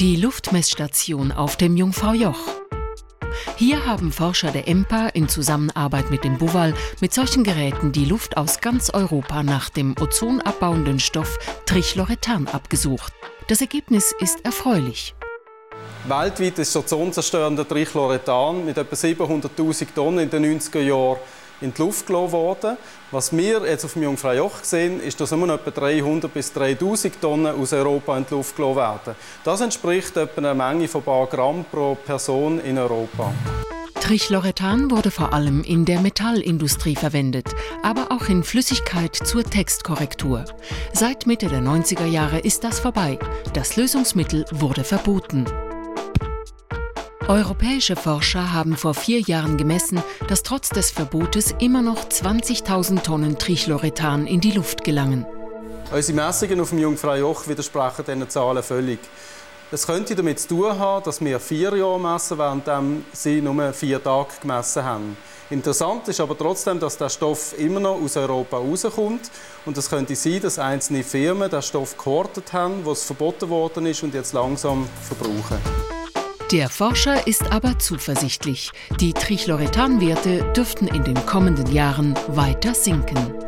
Die Luftmessstation auf dem Jungfraujoch. Hier haben Forscher der EMPA in Zusammenarbeit mit dem BUWAL mit solchen Geräten die Luft aus ganz Europa nach dem ozonabbauenden Stoff Trichlorethan abgesucht. Das Ergebnis ist erfreulich. Weltweit ist das ozonzerstörende Trichlorethan mit etwa 700.000 Tonnen in den 90er Jahren in die Luft gelassen worden. Was wir jetzt auf dem Jungfraujoch sehen, ist, dass immer etwa 300 bis 3000 Tonnen aus Europa in die Luft gelassen werden. Das entspricht etwa einer Menge von ein paar Gramm pro Person in Europa. Trichlorethan wurde vor allem in der Metallindustrie verwendet, aber auch in Flüssigkeit zur Textkorrektur. Seit Mitte der 90er Jahre ist das vorbei. Das Lösungsmittel wurde verboten. Europäische Forscher haben vor vier Jahren gemessen, dass trotz des Verbotes immer noch 20.000 Tonnen Trichlorethan in die Luft gelangen. Unsere Messungen auf dem Jungfraujoch widersprechen diesen Zahlen völlig. Es könnte damit zu tun haben, dass wir vier Jahre messen, während sie nur vier Tage gemessen haben. Interessant ist aber trotzdem, dass der Stoff immer noch aus Europa rauskommt. Und es könnte sein, dass einzelne Firmen den Stoff gehortet haben, wo es verboten worden ist und jetzt langsam verbrauchen. Der Forscher ist aber zuversichtlich. Die Trichlorethan-Werte dürften in den kommenden Jahren weiter sinken.